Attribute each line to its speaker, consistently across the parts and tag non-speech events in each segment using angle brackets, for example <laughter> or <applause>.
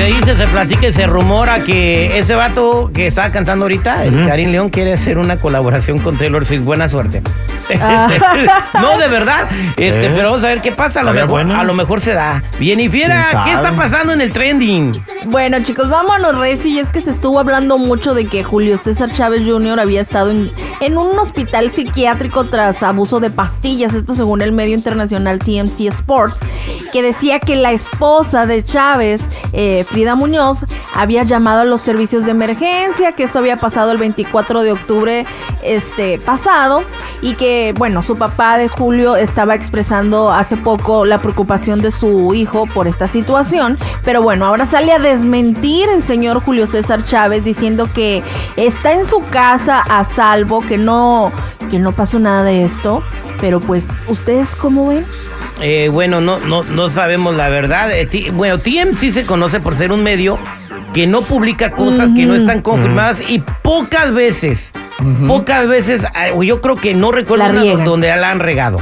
Speaker 1: Se dice, se platica y se rumora que ese vato que estaba cantando ahorita, el Karim León, quiere hacer una colaboración con Taylor Swift. Buena suerte.
Speaker 2: Ah. <laughs>
Speaker 1: no, de verdad. Este,
Speaker 3: ¿Eh?
Speaker 1: Pero vamos a ver qué pasa. A lo, mejor,
Speaker 3: bueno.
Speaker 1: a lo mejor se da. Bien, y fiera,
Speaker 4: ¿Quién
Speaker 1: ¿qué está pasando en el trending?
Speaker 2: Bueno, chicos, vámonos recio. Y es que se estuvo hablando mucho de que Julio César Chávez Jr. había estado en, en un hospital psiquiátrico tras abuso de pastillas. Esto según el medio internacional TMC Sports, que decía que la esposa de Chávez, eh, Frida Muñoz, había llamado a los servicios de emergencia, que esto había pasado el 24 de octubre este, pasado y que, bueno, su papá de Julio estaba expresando hace poco la preocupación de su hijo por esta situación, pero bueno, ahora sale a desmentir el señor Julio César Chávez diciendo que está en su casa a salvo, que no, que no pasó nada de esto, pero pues, ¿ustedes cómo ven?
Speaker 1: Eh, bueno, no, no, no sabemos la verdad. Eh, T- bueno, TMC se conoce por ser un medio que no publica cosas que no están confirmadas y pocas veces, pocas veces, ah, yo creo que no recuerdo
Speaker 2: La
Speaker 1: una donde la han regado.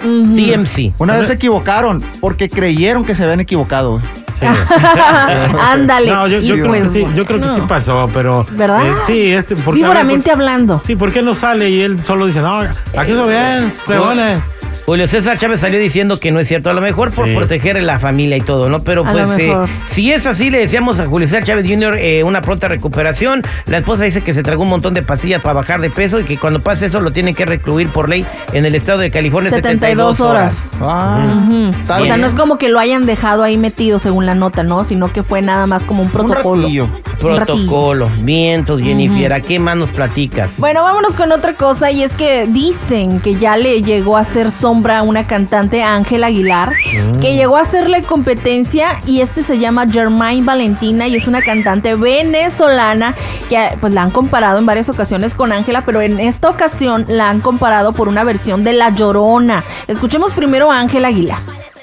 Speaker 1: TMC.
Speaker 4: Una vez se equivocaron porque creyeron que se habían equivocado.
Speaker 3: Sí. <laughs> <laughs>
Speaker 2: Ándale.
Speaker 3: No, yo, yo creo
Speaker 2: pues,
Speaker 3: que sí, yo creo que
Speaker 2: no.
Speaker 3: sí pasó, pero.
Speaker 2: ¿Verdad?
Speaker 3: eh, sí, este. Porque,
Speaker 2: Víboramente
Speaker 3: por-
Speaker 2: hablando.
Speaker 3: Sí, ¿por qué no sale y él solo dice, no, aquí está bien, fregones?
Speaker 1: Julio César Chávez salió diciendo que no es cierto, a lo mejor por
Speaker 3: Sí.
Speaker 1: proteger a la familia y todo, ¿no? Pero
Speaker 2: A
Speaker 1: pues eh, si es así, le deseamos a Julio César Chávez Jr. eh, una pronta recuperación. La esposa dice que se tragó un montón de pastillas para bajar de peso y que cuando pase eso lo tienen que recluir por ley en el estado de California
Speaker 2: 72 horas.
Speaker 4: Ah,
Speaker 2: Ujú.
Speaker 4: está
Speaker 2: O sea, no es como que lo hayan dejado ahí metido según la nota, ¿no? Sino que fue nada más como un
Speaker 4: un
Speaker 2: protocolo. Un.
Speaker 1: Protocolo, vientos, Jennifer, ¿a qué más nos platicas?
Speaker 2: Bueno, vámonos con otra cosa y es que dicen que ya le llegó a hacer sombra a una cantante Ángela Aguilar, que llegó a hacerle competencia y este se llama Germain Valentina y es una cantante venezolana que pues la han comparado en varias ocasiones con Ángela, pero en esta ocasión la han comparado por una versión de La Llorona. Escuchemos primero a Ángela Aguilar.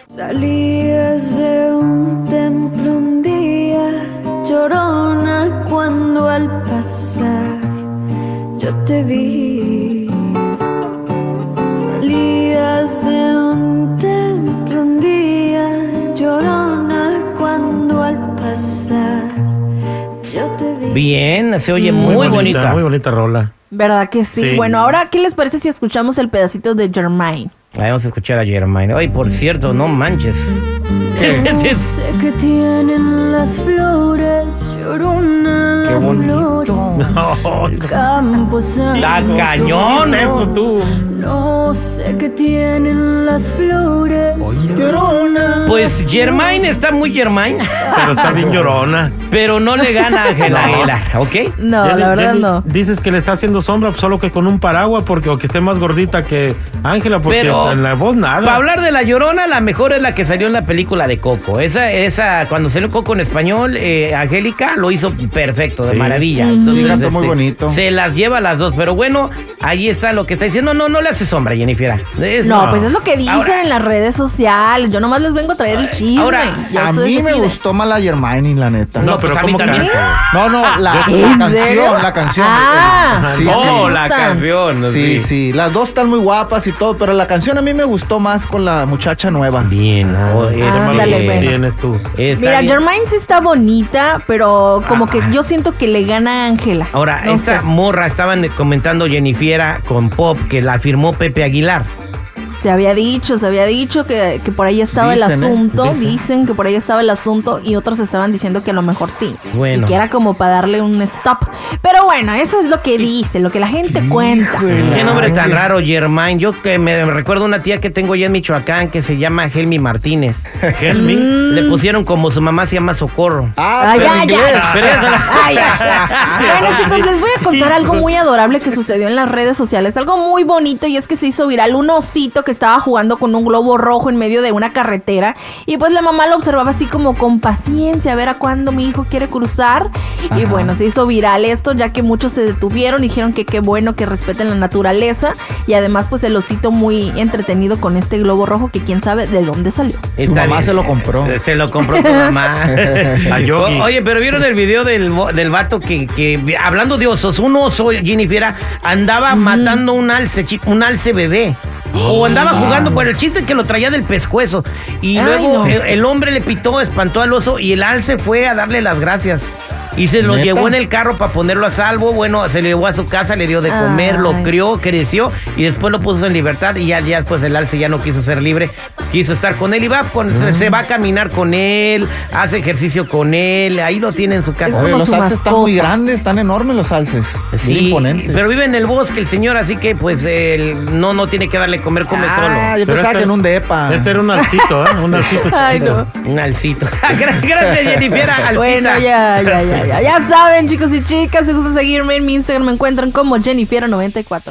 Speaker 5: Salías de un templo un día, llorona cuando al pasar yo te vi.
Speaker 1: Bien, se oye
Speaker 2: Mm.
Speaker 1: muy, bonita.
Speaker 3: Muy bonita rola.
Speaker 2: ¿Verdad que sí?
Speaker 3: Sí.
Speaker 2: Bueno, ahora, ¿qué les parece si escuchamos el pedacito de Germain?
Speaker 1: Vamos a escuchar a Germain. Ay, por cierto, no manches.
Speaker 5: No <laughs> sé qué tienen las flores, llorona
Speaker 4: Qué bonito.
Speaker 5: flores. El campo
Speaker 1: ¡La
Speaker 5: santo.
Speaker 1: cañón!
Speaker 3: Eso tú.
Speaker 5: No sé qué tienen las flores.
Speaker 1: Pues Germain está muy Germain,
Speaker 3: Pero está bien llorona.
Speaker 1: pero no le gana a Ángela <laughs>
Speaker 3: No.
Speaker 1: Aguilar, ¿ok?
Speaker 2: No,
Speaker 3: Jenny-
Speaker 2: la verdad
Speaker 3: Jenny,
Speaker 2: no.
Speaker 3: Dices que le está haciendo sombra solo que con un paraguas porque o que esté más gordita que Ángela porque
Speaker 1: Pero
Speaker 3: en la voz nada.
Speaker 1: Para hablar de la llorona, la mejor es la que salió en la película de Coco. Esa, esa, cuando salió Coco en español, eh, Angélica lo hizo perfecto, de
Speaker 3: Sí.
Speaker 1: maravilla.
Speaker 2: Ujú.
Speaker 1: Este,
Speaker 4: Sí, cantó muy bonito.
Speaker 1: Se las lleva las dos, pero bueno, ahí está lo que está diciendo. No, no le hace sombra, Jennifer. Es-
Speaker 2: No, pues es lo que dicen
Speaker 1: Ahora-
Speaker 2: en las redes sociales. Yo nomás les vengo a traer el chisme.
Speaker 1: ahora,
Speaker 2: Ya
Speaker 4: A mí me gustó más la Germain, la neta.
Speaker 1: No,
Speaker 3: pero
Speaker 1: a mí
Speaker 3: ¿cómo
Speaker 1: también.
Speaker 3: canta?
Speaker 4: No, no, la,
Speaker 2: ¿En
Speaker 4: la
Speaker 2: serio?
Speaker 4: canción, la canción.
Speaker 2: Ah,
Speaker 4: sí,
Speaker 1: oh,
Speaker 4: sí.
Speaker 1: la canción.
Speaker 4: Sí, sí, las dos están muy guapas y todo, pero la canción a mí me gustó más con la muchacha nueva.
Speaker 1: Bien. oh,
Speaker 3: ¿Qué
Speaker 1: está
Speaker 3: malo
Speaker 2: Ándale,
Speaker 1: bien.
Speaker 2: bueno.
Speaker 3: tienes tú?
Speaker 1: Está
Speaker 2: Mira,
Speaker 1: bien.
Speaker 2: Germain sí está bonita, pero como que yo siento que le gana a Ángela.
Speaker 1: Ahora,
Speaker 2: No
Speaker 1: esta
Speaker 2: sé.
Speaker 1: morra estaban comentando Jennifer con Pop que la firmó Pepe Aguilar.
Speaker 2: Se había dicho, se había dicho que, que por ahí estaba
Speaker 4: Dicen,
Speaker 2: el
Speaker 4: ¿eh?
Speaker 2: asunto,
Speaker 4: Dicen.
Speaker 2: dicen. que por ahí estaba el asunto y otros estaban diciendo que a lo mejor sí.
Speaker 1: Bueno.
Speaker 2: Y que era como para darle un stop. Pero bueno, eso es lo que dice, lo que la gente cuenta.
Speaker 1: Qué nombre tan raro, Germain. Yo que me recuerdo una tía que tengo allá en Michoacán que se llama Helmi Martínez. <laughs>
Speaker 3: Helmi.
Speaker 2: Mm.
Speaker 1: Le pusieron como su mamá se llama Socorro.
Speaker 4: Ah,
Speaker 2: Ah,
Speaker 4: pero
Speaker 2: ya, ya.
Speaker 1: Pero <laughs>
Speaker 2: Ay, ya. <laughs> Bueno, chicos, les voy a contar algo muy adorable que sucedió en las redes sociales. Algo muy bonito y es que se hizo viral un osito que estaba jugando con un globo rojo en medio de una carretera. Y pues la mamá lo observaba así como con paciencia, a ver a cuándo mi hijo quiere cruzar. Y bueno, se hizo viral esto, ya que muchos se detuvieron, dijeron que qué bueno que respeten la naturaleza. Y además, pues el osito muy entretenido con este globo rojo que quién sabe de dónde salió.
Speaker 4: Su
Speaker 1: Está
Speaker 4: mamá
Speaker 1: bien.
Speaker 4: se lo compró.
Speaker 1: Eh, Se lo compró su mamá. <laughs>
Speaker 3: A Yogi.
Speaker 1: O- Oye, pero vieron el video del, del vato que, que, hablando de osos, un oso, Jennifer, andaba matando un alce, un alce bebé. O andaba jugando, bueno, el chiste es que lo traía del pescuezo. Y
Speaker 2: Ay,
Speaker 1: luego
Speaker 2: no.
Speaker 1: el, el hombre le pitó, espantó al oso y el alce fue a darle las gracias. Y se lo
Speaker 4: ¿Neta?
Speaker 1: llevó en el carro para ponerlo a salvo. Bueno, se lo llevó a su casa, le dio de comer, lo crió, creció y después lo puso en libertad. Y ya, ya después el alce ya no quiso ser libre, quiso estar con él y va, con- se- se va a caminar con él, hace ejercicio con él. Ahí lo tiene en su casa.
Speaker 4: Oye, los
Speaker 2: su
Speaker 4: alces están muy grandes, están enormes los alces.
Speaker 1: Sí, pero vive en el bosque el señor, así que pues él no, no tiene que darle comer, come
Speaker 4: ah,
Speaker 1: solo.
Speaker 4: yo
Speaker 3: Pero
Speaker 4: pensaba
Speaker 3: este-
Speaker 4: que en un depa.
Speaker 3: Este era un alcito, ¿eh? Un <laughs> alcito
Speaker 2: Ay, no.
Speaker 1: Un alcito. <laughs> Gra- Gracias, Jennifer. <laughs> Alcita.
Speaker 2: Bueno, ya, ya, ya, ya. Ya saben, chicos y chicas, si gustan seguirme en mi Instagram, me encuentran como Jennifer94.